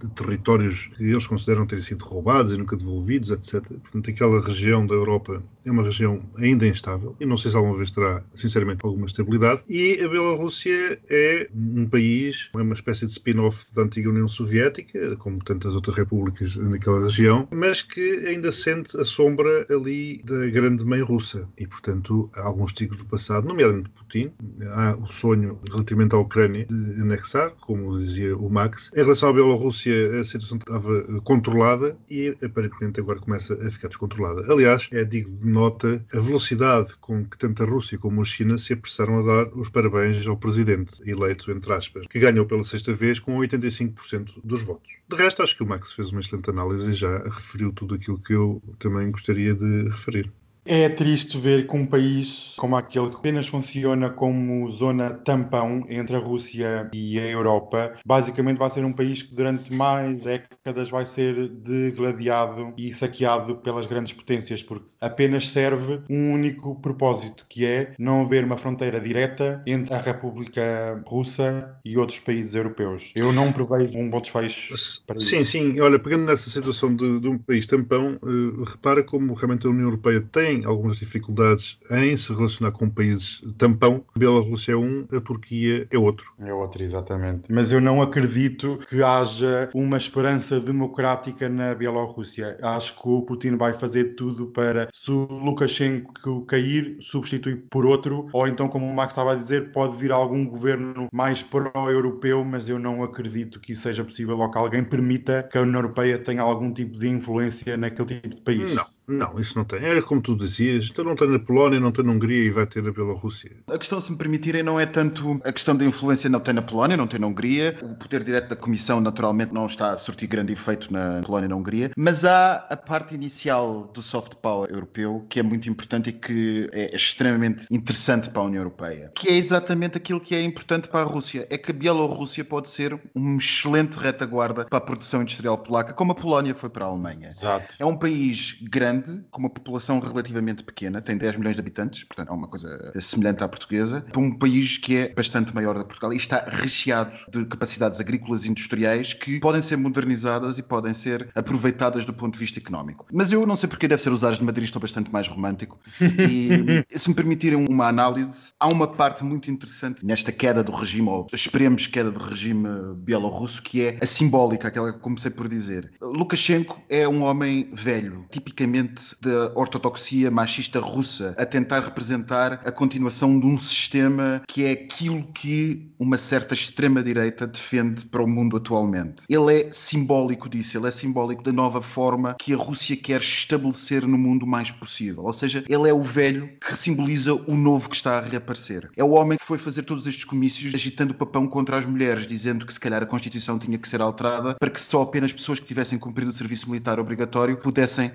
de territórios que eles consideram terem sido roubados e nunca devolvidos, etc. Portanto, aquela região da Europa é uma região ainda instável e não sei se alguma vez terá, sinceramente, alguma estabilidade. E a Bielorrússia é um país, é uma espécie de spin-off da antiga União Soviética, como tantas outras repúblicas naquela região, mas que ainda sente a sombra ali da grande mãe russa. E, portanto, há alguns tigres do passado, nomeadamente Putin. Há o sonho relativamente à Ucrânia de anexar, como dizia o Max. Em relação à Bielorrússia, a situação estava controlada e aparentemente agora começa a ficar descontrolada. Aliás, é digno de nota a velocidade com que tanto a Rússia como a China se apressaram a dar os parabéns ao presidente eleito, entre aspas, que ganhou pela sexta vez com 85% dos votos. De resto, acho que o Max fez uma excelente análise e já referiu tudo aquilo que eu também gostaria de referir. É triste ver que um país como aquele que apenas funciona como zona tampão entre a Rússia e a Europa, basicamente vai ser um país que durante mais décadas vai ser degladiado e saqueado pelas grandes potências, porque apenas serve um único propósito, que é não haver uma fronteira direta entre a República Russa e outros países europeus. Eu não prevejo um bom desfecho para Sim, isso. sim. Olha, pegando nessa situação de, de um país tampão, eh, repara como realmente a União Europeia tem algumas dificuldades em se relacionar com países tampão. A Bielorrússia é um, a Turquia é outro. É outro, exatamente. Mas eu não acredito que haja uma esperança democrática na Bielorrússia. Acho que o Putin vai fazer tudo para, se o Lukashenko cair, substituir por outro, ou então, como o Max estava a dizer, pode vir algum governo mais pró-europeu, mas eu não acredito que isso seja possível ou que alguém permita que a União Europeia tenha algum tipo de influência naquele tipo de país. Não. Não, isso não tem. Era como tu dizias, então não tem na Polónia, não tem na Hungria e vai ter na Bielorrússia. A questão, se me permitirem, não é tanto a questão da influência não tem na Polónia, não tem na Hungria. O poder direto da Comissão, naturalmente, não está a surtir grande efeito na Polónia e na Hungria. Mas há a parte inicial do soft power europeu que é muito importante e que é extremamente interessante para a União Europeia. Que é exatamente aquilo que é importante para a Rússia. É que a Bielorrússia pode ser uma excelente retaguarda para a produção industrial polaca, como a Polónia foi para a Alemanha. Exato. É um país grande, com uma população relativamente pequena, tem 10 milhões de habitantes, portanto é uma coisa semelhante à portuguesa, para um país que é bastante maior da Portugal e está recheado de capacidades agrícolas e industriais que podem ser modernizadas e podem ser aproveitadas do ponto de vista económico. Mas eu não sei porque deve ser os ares de Madrid, estou bastante mais romântico. E (laughs) se me permitirem uma análise, há uma parte muito interessante nesta queda do regime, ou esperemos queda do regime bielorrusso, que é a simbólica, aquela que comecei por dizer. Lukashenko é um homem velho, tipicamente da ortodoxia machista russa, a tentar representar a continuação de um sistema que é aquilo que uma certa extrema-direita defende para o mundo atualmente. Ele é simbólico disso, ele é simbólico da nova forma que a Rússia quer estabelecer no mundo o mais possível. Ou seja, ele é o velho que simboliza o novo que está a reaparecer. É o homem que foi fazer todos estes comícios agitando o papão contra as mulheres, dizendo que se calhar a Constituição tinha que ser alterada para que só apenas pessoas que tivessem cumprido o serviço militar obrigatório pudessem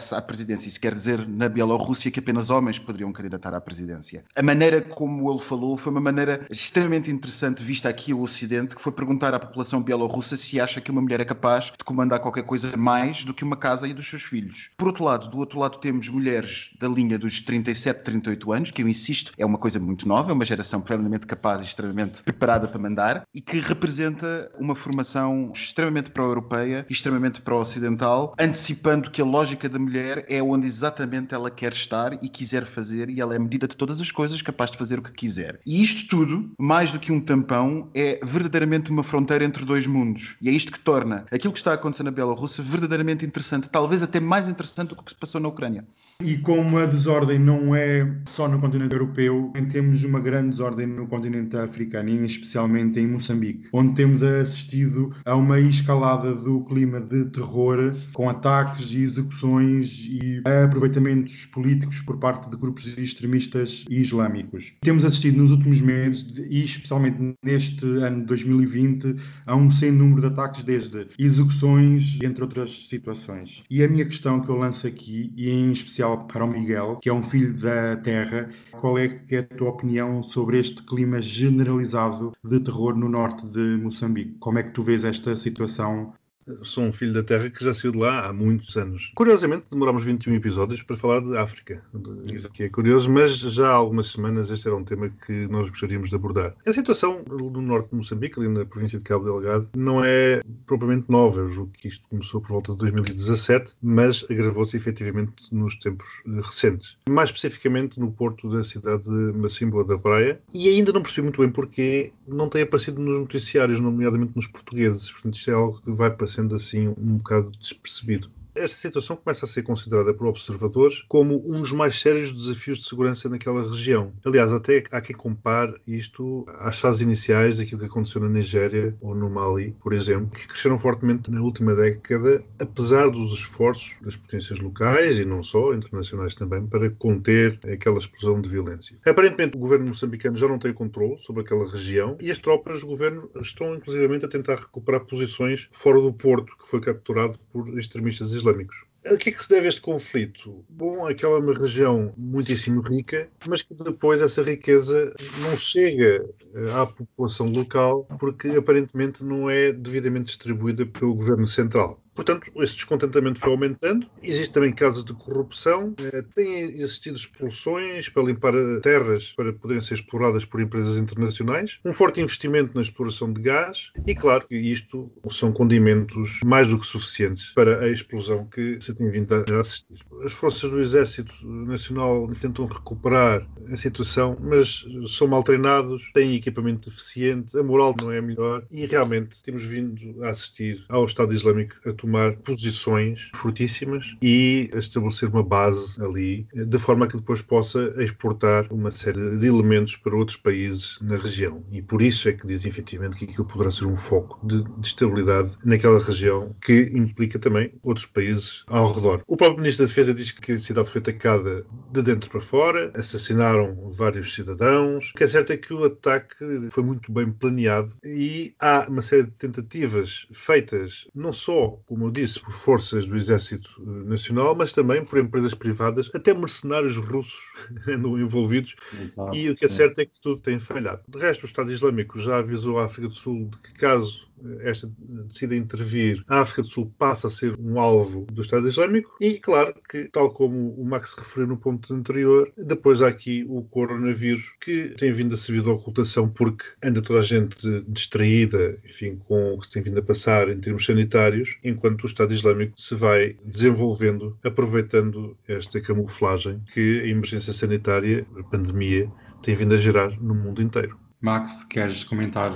candidatar-se à presidência. Isso quer dizer, na Bielorrússia, que apenas homens poderiam candidatar à presidência. A maneira como ele falou foi uma maneira extremamente interessante, vista aqui o Ocidente, que foi perguntar à população bielorrussa se acha que uma mulher é capaz de comandar qualquer coisa mais do que uma casa e dos seus filhos. Por outro lado, do outro lado temos mulheres da linha dos 37, 38 anos, que eu insisto, é uma coisa muito nova, é uma geração plenamente capaz e extremamente preparada para mandar, e que representa uma formação extremamente pró-europeia extremamente pró-ocidental, antecipando que a lógica da mulher mulher é onde exatamente ela quer estar e quiser fazer, e ela é medida de todas as coisas, capaz de fazer o que quiser. E isto tudo, mais do que um tampão, é verdadeiramente uma fronteira entre dois mundos. E é isto que torna aquilo que está a acontecer na Bielorrússia verdadeiramente interessante, talvez até mais interessante do que o que se passou na Ucrânia. E como a desordem não é só no continente europeu, temos uma grande desordem no continente africano, e especialmente em Moçambique, onde temos assistido a uma escalada do clima de terror, com ataques e execuções e aproveitamentos políticos por parte de grupos extremistas e islâmicos. Temos assistido nos últimos meses, e especialmente neste ano de 2020, a um sem número de ataques, desde execuções, entre outras situações. E a minha questão que eu lanço aqui, e em especial para o Miguel, que é um filho da terra, qual é que é a tua opinião sobre este clima generalizado de terror no norte de Moçambique? Como é que tu vês esta situação Sou um filho da Terra que já saiu de lá há muitos anos. Curiosamente, demorámos 21 episódios para falar de África, Isso que é curioso, mas já há algumas semanas este era um tema que nós gostaríamos de abordar. A situação do norte de Moçambique, ali na província de Cabo Delgado, não é propriamente nova. Eu julgo que isto começou por volta de 2017, mas agravou-se efetivamente nos tempos eh, recentes. Mais especificamente no porto da cidade de Macimboa da Praia, e ainda não percebi muito bem porque não tem aparecido nos noticiários, nomeadamente nos portugueses. Portanto, isto é algo que vai parecer sendo assim um bocado despercebido. Esta situação começa a ser considerada por observadores como um dos mais sérios desafios de segurança naquela região. Aliás, até há quem compare isto às fases iniciais daquilo que aconteceu na Nigéria ou no Mali, por exemplo, que cresceram fortemente na última década, apesar dos esforços das potências locais e não só, internacionais também, para conter aquela explosão de violência. Aparentemente, o governo moçambicano já não tem controle sobre aquela região e as tropas do governo estão, inclusivamente, a tentar recuperar posições fora do porto, que foi capturado por extremistas islâmicos. A que é que se deve este conflito? Bom, aquela é uma região muitíssimo rica, mas que depois essa riqueza não chega eh, à população local porque aparentemente não é devidamente distribuída pelo governo central. Portanto, esse descontentamento foi aumentando. Existem também casos de corrupção. Eh, têm existido expulsões para limpar terras para poderem ser exploradas por empresas internacionais. Um forte investimento na exploração de gás. E, claro, isto são condimentos mais do que suficientes para a explosão que se tem vindo a assistir. As forças do Exército Nacional tentam recuperar a situação, mas são mal treinados, têm equipamento deficiente, a moral não é melhor e realmente temos vindo a assistir ao Estado Islâmico a tomar posições fortíssimas e estabelecer uma base ali, de forma que depois possa exportar uma série de elementos para outros países na região. E por isso é que diz efetivamente que aquilo poderá ser um foco de, de estabilidade naquela região, que implica também outros países ao redor. O próprio Ministro da Defesa diz que a cidade foi atacada de dentro para fora, assassinaram vários cidadãos. O que é certo é que o ataque foi muito bem planeado e há uma série de tentativas feitas não só como eu disse, por forças do Exército Nacional, mas também por empresas privadas, até mercenários russos (laughs) andam envolvidos. Exato, e o que é certo é que tudo tem falhado. De resto, o Estado Islâmico já avisou a África do Sul de que, caso esta decida intervir, a África do Sul passa a ser um alvo do Estado Islâmico e, claro, que, tal como o Max referiu no ponto anterior, depois há aqui o coronavírus que tem vindo a servir de ocultação porque anda toda a gente distraída, enfim, com o que se tem vindo a passar em termos sanitários, enquanto o Estado Islâmico se vai desenvolvendo, aproveitando esta camuflagem que a emergência sanitária, a pandemia, tem vindo a gerar no mundo inteiro. Max, queres comentar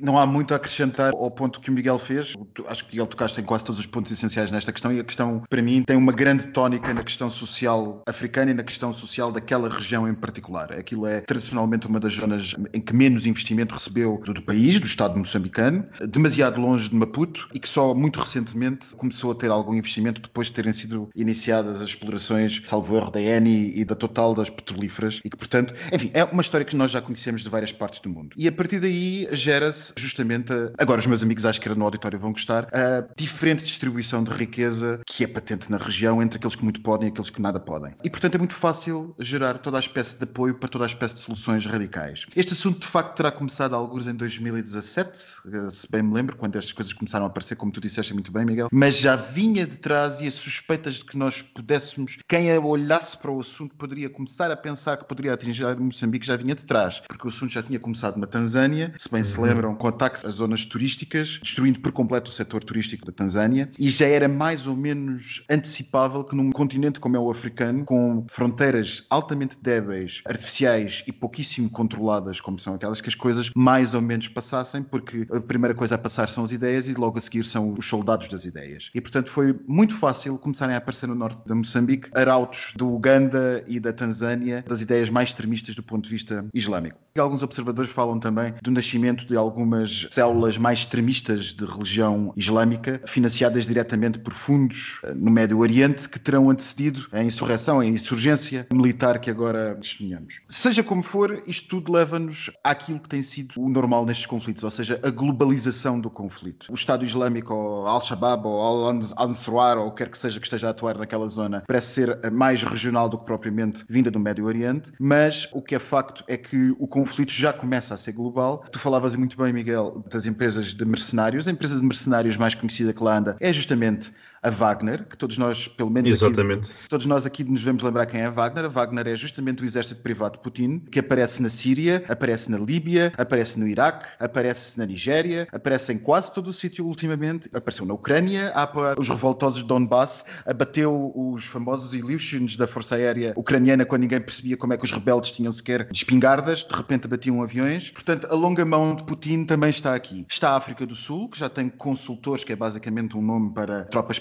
não há muito a acrescentar ao ponto que o Miguel fez. Acho que Miguel tocaste em quase todos os pontos essenciais nesta questão e a questão, para mim, tem uma grande tónica na questão social africana e na questão social daquela região em particular. Aquilo é tradicionalmente uma das zonas em que menos investimento recebeu do, país, do Estado moçambicano, demasiado longe de Maputo e que só muito recentemente começou a ter algum investimento depois de terem sido iniciadas as explorações, salvo erro, da Eni e da Total das petrolíferas e que, portanto, enfim, é uma história que nós já conhecemos de várias partes do mundo. E a partir daí gera-se justamente, a, agora os meus amigos à esquerda no auditório vão gostar, a diferente distribuição de riqueza que é patente na região entre aqueles que muito podem e aqueles que nada podem. E portanto é muito fácil gerar toda a espécie de apoio para toda a espécie de soluções radicais. Este assunto de facto terá começado alguns em 2017, eh, se bem me lembro, quando estas coisas começaram a aparecer, como tu disseste muito bem, Miguel, mas já vinha de trás e as suspeitas de que nós pudéssemos, quem olhasse para o assunto poderia começar a pensar que poderia atingir Moçambique já vinha de trás, porque o assunto já tinha começado na Tanzânia, se bem se uhum. lembram, com ataques às zonas turísticas, destruindo por completo o setor turístico da Tanzânia, e já era mais ou menos antecipável que num continente como é o africano, com fronteiras altamente débeis, artificiais e pouquíssimo controladas, como são aquelas, que as coisas mais ou menos passassem, porque a primeira coisa a passar são as ideias e logo a seguir são os soldados das ideias. E portanto foi muito fácil começarem a aparecer no norte de Moçambique arautos do Uganda e da Tanzânia das ideias mais extremistas do ponto de vista islâmico. E alguns observadores falam também do nascimento de algumas células mais extremistas de religião islâmica, financiadas diretamente por fundos eh, no Médio Oriente, que terão antecedido a insurreição, a insurgência militar que agora testemunhamos. Seja como for, isto tudo leva-nos àquilo que tem sido o normal nestes conflitos, ou seja, a globalização do conflito. O Estado Islâmico, ou Al-Shabaab, ou Al-Ansar, ou o que quer que seja que esteja a atuar naquela zona, parece ser mais regional do que propriamente vinda do Médio Oriente, mas o que é facto é que o conflito já começa a ser global. Tu falavas muito bem, Miguel, das empresas de mercenários. A empresa de mercenários mais conhecida que lá anda é justamente a Wagner, que todos nós, pelo menos Exatamente. Aqui, todos nós aqui nos vamos lembrar quem é a Wagner. A Wagner é justamente o exército privado de Putin, que aparece na Síria, aparece na Líbia, aparece no Iraque, aparece na Nigéria, aparece em quase todo o sítio ultimamente. Apareceu na Ucrânia, a apoiar os revoltosos de Donbass, abateu os famosos Ilyushins da Força Aérea Ucraniana quando ninguém percebia como é que os rebeldes tinham sequer espingardas, de repente abatiam aviões. Portanto, a longa mão de Putin também está aqui. Está a África do Sul, que já tem consultores, que é basicamente um nome para tropas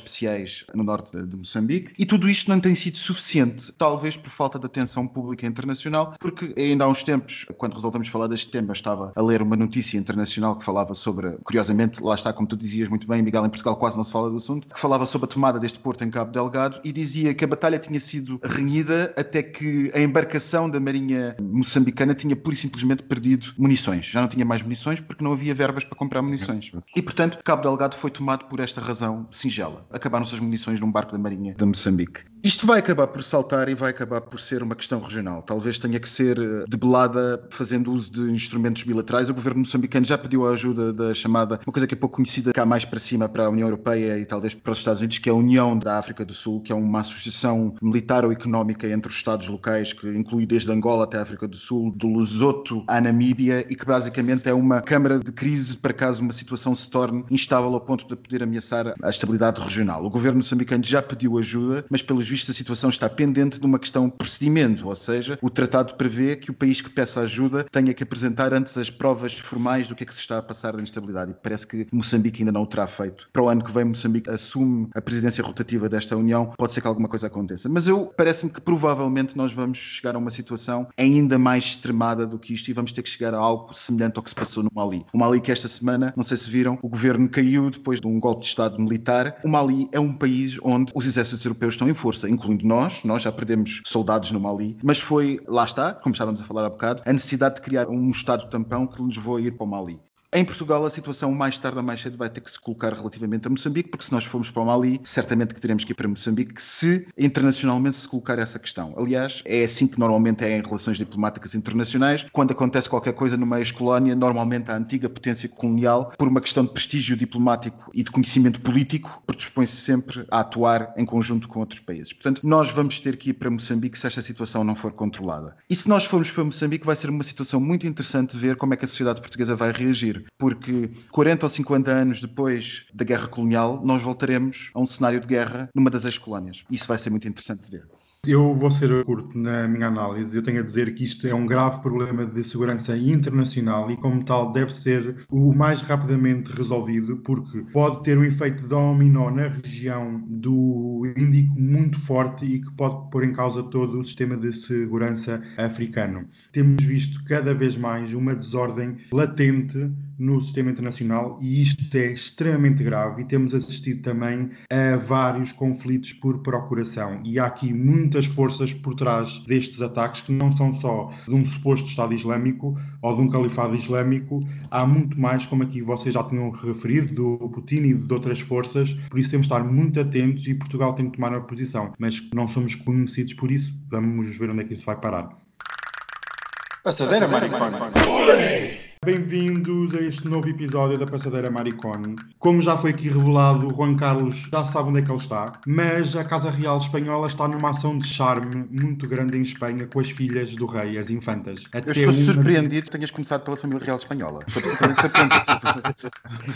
no norte de Moçambique, e tudo isto não tem sido suficiente, talvez por falta de atenção pública internacional, porque ainda há uns tempos, quando resolvemos falar deste tema, estava a ler uma notícia internacional que falava sobre, curiosamente, lá está, como tu dizias muito bem, Miguel, em Portugal quase não se fala do assunto, que falava sobre a tomada deste porto em Cabo Delgado e dizia que a batalha tinha sido renhida até que a embarcação da Marinha moçambicana tinha pura e simplesmente perdido munições. Já não tinha mais munições porque não havia verbas para comprar munições. E, portanto, Cabo Delgado foi tomado por esta razão singela acabaram-se as munições num barco da Marinha de Moçambique. Isto vai acabar por saltar e vai acabar por ser uma questão regional. Talvez tenha que ser eh, debelada fazendo uso de instrumentos bilaterais. O governo moçambicano já pediu a ajuda da chamada, uma coisa que é pouco conhecida cá mais para cima, para a União Europeia e talvez para os Estados Unidos, que é a União da África do Sul, que é uma associação militar ou económica entre os Estados locais, que inclui desde Angola até a África do Sul, do Lesoto à Namíbia e que basicamente é uma câmara de crise para caso uma situação se torne instável ao ponto de poder ameaçar a estabilidade regional. O governo moçambicano já pediu ajuda, mas pelos vistos a situação está pendente de uma questão procedimento, ou seja, o tratado prevê que o país que peça ajuda tenha que apresentar antes as provas formais do que é que se está a passar da instabilidade. E parece que Moçambique ainda não o terá feito. Para o ano que vem, Moçambique assume a presidência rotativa desta União, pode ser que alguma coisa aconteça. Mas eu parece-me que provavelmente nós vamos chegar a uma situação ainda mais extremada do que isto e vamos ter que chegar a algo semelhante ao que se passou no Mali. O Mali que esta semana, não sei se viram, o governo caiu depois de um golpe de Estado militar. O Mali é um país onde os exércitos europeus estão em força, incluindo nós, nós já perdemos soldados no Mali, mas foi, lá está, como estávamos a falar há bocado, a necessidade de criar um Estado tampão que nos levou a ir para o Mali. Em Portugal, a situação mais tarde ou mais cedo vai ter que se colocar relativamente a Moçambique, porque se nós formos para o Mali, certamente que teremos que ir para Moçambique se internacionalmente se colocar essa questão. Aliás, é assim que normalmente é em relações diplomáticas internacionais. Quando acontece qualquer coisa numa ex-colónia, normalmente a antiga potência colonial, por uma questão de prestígio diplomático e de conhecimento político, predispõe-se sempre a atuar em conjunto com outros países. Portanto, nós vamos ter que ir para Moçambique se esta situação não for controlada. E se nós formos para Moçambique, vai ser uma situação muito interessante de ver como é que a sociedade portuguesa vai reagir porque 40 ou 50 anos depois da guerra colonial, nós voltaremos a um cenário de guerra numa das ex-colónias. Isso vai ser muito interessante de ver. Eu vou ser curto na minha análise. Eu tenho a dizer que isto é um grave problema de segurança internacional e, como tal, deve ser o mais rapidamente resolvido, porque pode ter um efeito dominó na região do Índico muito forte e que pode pôr em causa todo o sistema de segurança africano. Temos visto cada vez mais uma desordem latente no sistema internacional e isto é extremamente grave e temos assistido também a vários conflitos por procuração. E há aqui muitas forças por trás destes ataques que não são só de um suposto Estado Islâmico ou de um califado islâmico, há muito mais, como aqui vocês já tinham referido, do Putin e de outras forças, por isso temos de estar muito atentos e Portugal tem que tomar uma posição, mas não somos conhecidos por isso, vamos ver onde é que isso vai parar. Passadeira, Maricona. Bem-vindos a este novo episódio da Passadeira Maricone. Como já foi aqui revelado, o Juan Carlos já sabe onde é que ele está, mas a Casa Real Espanhola está numa ação de charme muito grande em Espanha com as filhas do rei, as infantas. Eu Até estou uma- surpreendido que tenhas começado pela família real espanhola. Estou absolutamente surpreendido.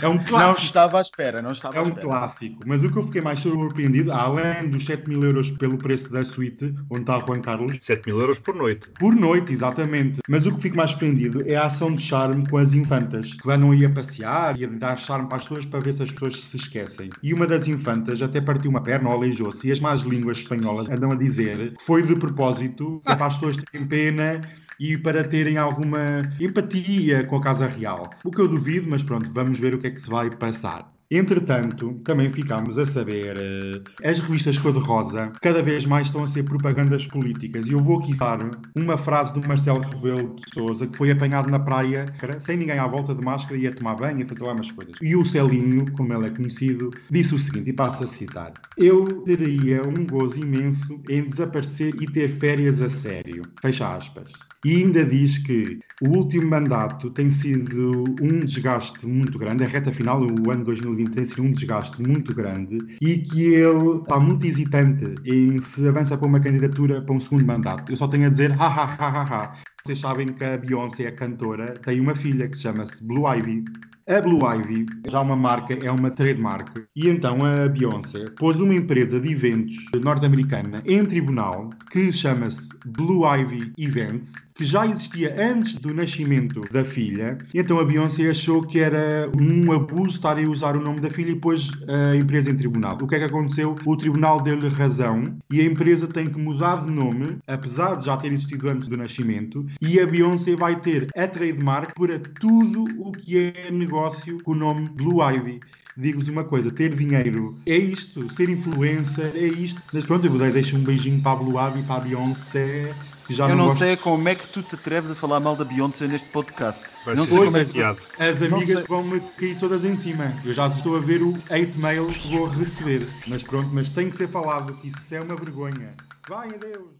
(laughs) É um Não clássico. estava à espera, não estava É um clássico, mas o que eu fiquei mais surpreendido, além dos 7 mil euros pelo preço da suíte, onde está o Juan Carlos, 7 mil euros por noite. Por noite, exatamente. Mas o que fico mais surpreendido é a ação de charme com as infantas, que andam aí a passear e a dar charme para as pessoas para ver se as pessoas se esquecem. E uma das infantas até partiu uma perna ou aleijou-se, e as más línguas espanholas andam a dizer que foi de propósito, para as pessoas terem pena e para terem alguma empatia com a Casa Real. O que eu duvido, mas pronto, vamos ver o que é que se vai passar. Entretanto, também ficámos a saber, eh, as revistas cor-de-rosa cada vez mais estão a ser propagandas políticas. E eu vou aqui dar uma frase do Marcelo Rebelo de Souza, que foi apanhado na praia, sem ninguém à volta de máscara, e ia tomar banho e fazer lá umas coisas. E o Celinho, como ele é conhecido, disse o seguinte, e passo a citar: Eu teria um gozo imenso em desaparecer e ter férias a sério. Fecha aspas. E ainda diz que o último mandato tem sido um desgaste muito grande, a reta final, o ano 2020 tem sido um desgaste muito grande e que ele está muito hesitante em se avança para uma candidatura para um segundo mandato. Eu só tenho a dizer ha ha ha ha ha. Vocês sabem que a Beyoncé, a cantora, tem uma filha que se chama-se Blue Ivy. A Blue Ivy, já uma marca, é uma trademark. E então a Beyoncé pôs uma empresa de eventos norte-americana em tribunal que chama-se Blue Ivy Events, que já existia antes do nascimento da filha. Então a Beyoncé achou que era um abuso estar a usar o nome da filha e pôs a empresa em tribunal. O que é que aconteceu? O tribunal deu-lhe razão e a empresa tem que mudar de nome, apesar de já ter existido antes do nascimento, e a Beyoncé vai ter a trademark para tudo o que é negócio com o nome Blue Ivy. Digo-vos uma coisa, ter dinheiro é isto, ser influencer é isto. Mas pronto, eu vou deixo um beijinho para a Blue Ivy e para a Beyoncé. Que Já Eu não gosto- sei como é que tu te atreves a falar mal da Beyoncé neste podcast. Vai não sei como é que. As Não amigas sei. vão-me cair todas em cima. Eu já estou a ver o hate mail que vou receber. Mas pronto, mas tem que ser falado, que isso é uma vergonha. Vai, adeus!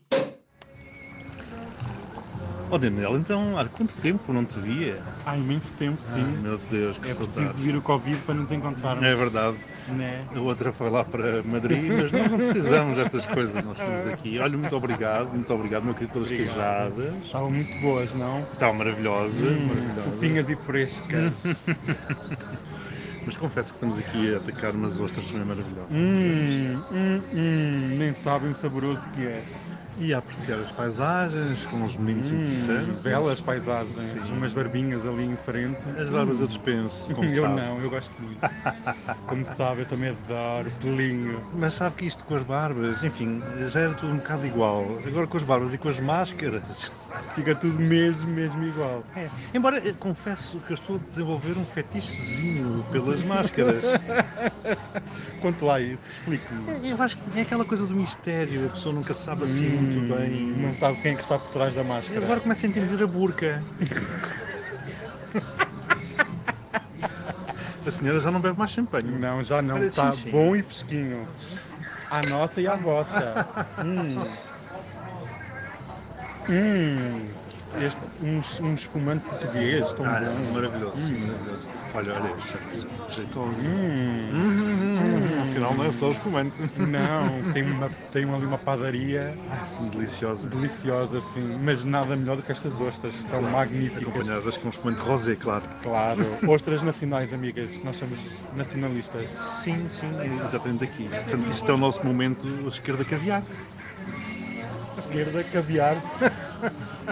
Oh Daniel, então há quanto tempo não te via? Há imenso tempo, sim. Ah, meu Deus, que é preciso vir o Covid para nos encontrarmos. É verdade. Né? A outra foi lá para Madrid, mas nós não precisamos dessas coisas. Nós estamos aqui. Olha, muito obrigado, muito obrigado, meu querido, pelas Obrigado. queijadas. Estavam muito boas, não? Estavam maravilhosas, Hum, maravilhosas. fofinhas e frescas. (laughs) Mas confesso que estamos aqui a atacar umas ostras também maravilhosas. Hum, hum, hum, nem sabem o saboroso que é. E a apreciar as paisagens com uns meninos Hum, interessantes. belas paisagens, Sim. umas barbinhas ali em frente. As barbas eu dispenso, como eu sabe. não, eu gosto muito. Como sabe, eu também adoro pelinho. Mas sabe que isto com as barbas, enfim, já era tudo um bocado igual. Agora com as barbas e com as máscaras. Fica tudo mesmo, mesmo igual. É. Embora eh, confesso que eu estou a desenvolver um fetichezinho pelas máscaras. (laughs) Conte lá isso, explique-me. É, Eu acho que é aquela coisa do mistério, a pessoa nunca sabe assim muito Hum, bem. Não sabe quem é que está por trás da máscara. Agora começa a entender a burca. (laughs) A senhora já não bebe mais champanhe. Não, já não. Está bom e fresquinho. A nossa e a vossa. (laughs) hum. Hum. Este, um, um espumante português, tão Ah, bom. maravilhoso, maravilhoso. Olha, olha, jeitoso. Hum. Hum, Afinal não é só o espumante. Não, tem, uma, tem ali uma padaria Ah, sim, deliciosa. deliciosa, sim, mas nada melhor do que estas ostras, estão magníficas. Acompanhadas com um espumante rosé, claro. Claro, ostras nacionais, amigas, nós somos nacionalistas. Sim, sim, é exatamente aqui. Portanto, isto é o nosso momento esquerda caviar. Esquerda, caviar.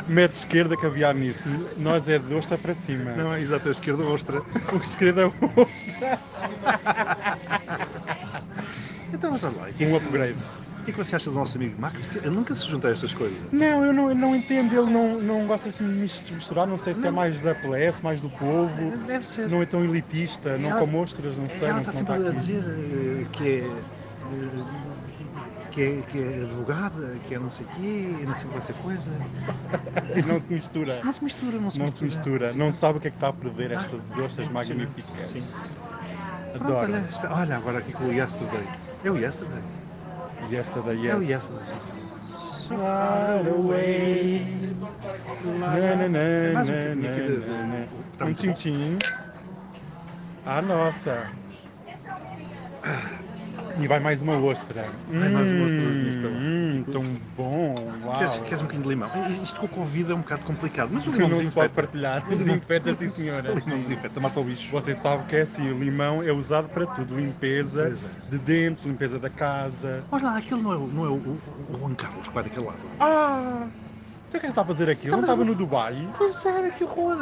Mete esquerda, caviar nisso. Nós é de ostra para cima. Não, é exato, a esquerda ostra. O esquerda é ostra. Então, mas olha lá, que, Um é upgrade. o que é que você acha do nosso amigo Max? Porque ele nunca se junta a estas coisas. Não, eu não, eu não entendo, ele não, não gosta assim de mis- misturar, não sei se é Não. mais da plebe, mais do povo, Deve ser. não é tão elitista, não Ela- como ostras, não sei, Ela não está não sempre a dizer eh, que é, eh, que é. que é advogada, que é não sei o quê, não sei qual essa coisa. Não se mistura. Não se mistura, não se Não mistura. se mistura, não sabe o que é que está a perder estas ostras impressionante. magníficas. Sim. Pronto, Adoro. olha, está- olha agora aqui com o Yesterday. É o Yesterday. Yesterday, É o yes. Yesterday, sim, far away. Na, na, na, É mais um na, na, na. Tchim-tchim. Ah, nossa. E vai mais uma ostra. Vai mais uma ostrazinha para lá. Hum, tão bom. Uau. Queres, queres um bocadinho de limão? Isto com a Covid é um bocado complicado, mas o Não limão se pode partilhar. O Desinfeta, sim, senhora. (laughs) O limão desinfeta, mata o bicho. Você sabe que é assim, o limão é usado para tudo. Limpeza é. de dentes, limpeza da casa. Olha lá, aquele não é, o- não é o, o, o Juan Carlos que vai daquele lado. Ah! Você que está a fazer aquilo? Não estava no Dubai? Pois é, que horror!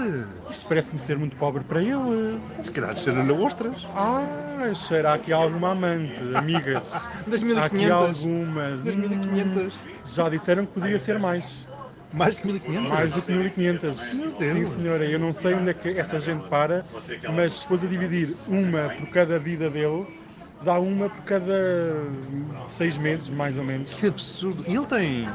Isto parece-me ser muito pobre para ele. Se calhar cheira-lhe ostras. Ah, cheira aqui alguma amante, amigas. (laughs) Das Há aqui 1500. algumas. Das Hum, 1500. Já disseram que poderia ser mais. Mais que 1500? Mais do que 1500. Meu Sim, senhora. Eu não sei onde é que essa gente para, mas se fosse a dividir uma por cada vida dele, dá uma por cada seis meses, mais ou menos. Que absurdo. E ele tem,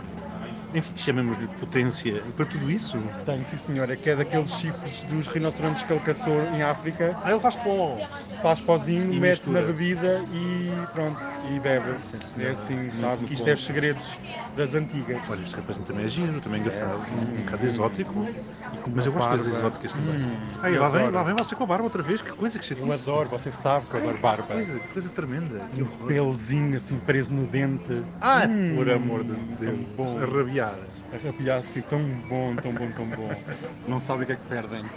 enfim, chamemos-lhe potência para tudo isso. Tem, sim, senhora. Que é daqueles chifres dos rinocerontes que ele caçou em África. Ah, ele faz pó. Faz pozinho, E mete mistura. na bebida e pronto, e bebe. Sim, é assim, sabe que isto bom. é os segredos das antigas. Olha, este rapaz também é giro, também é engraçado. sim, um bocado sim, exótico. Mas eu gosto das exóticas também. Hum, Ai, eu lá vem, lá vem você com a barba outra vez, que coisa que chatice. Eu adoro, você sabe que eu adoro barba. Coisa, coisa tremenda. Um horror. pelozinho assim preso no dente. Ah, Hum, por amor de Deus. Bom. A rabiar. A rabiar assim, tão bom, tão bom, tão bom. Não sabe o que é que perdem.